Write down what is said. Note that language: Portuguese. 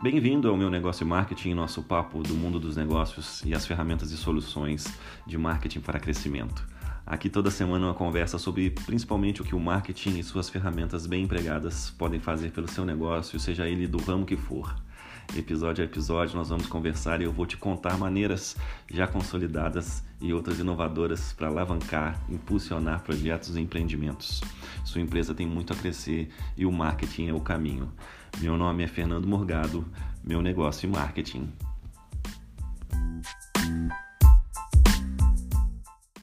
Bem-vindo ao meu negócio marketing, nosso papo do mundo dos negócios e as ferramentas e soluções de marketing para crescimento. Aqui toda semana uma conversa sobre principalmente o que o marketing e suas ferramentas bem empregadas podem fazer pelo seu negócio, seja ele do ramo que for. Episódio a episódio nós vamos conversar e eu vou te contar maneiras já consolidadas e outras inovadoras para alavancar, impulsionar projetos e empreendimentos. Sua empresa tem muito a crescer e o marketing é o caminho. Meu nome é Fernando Morgado, meu negócio e marketing.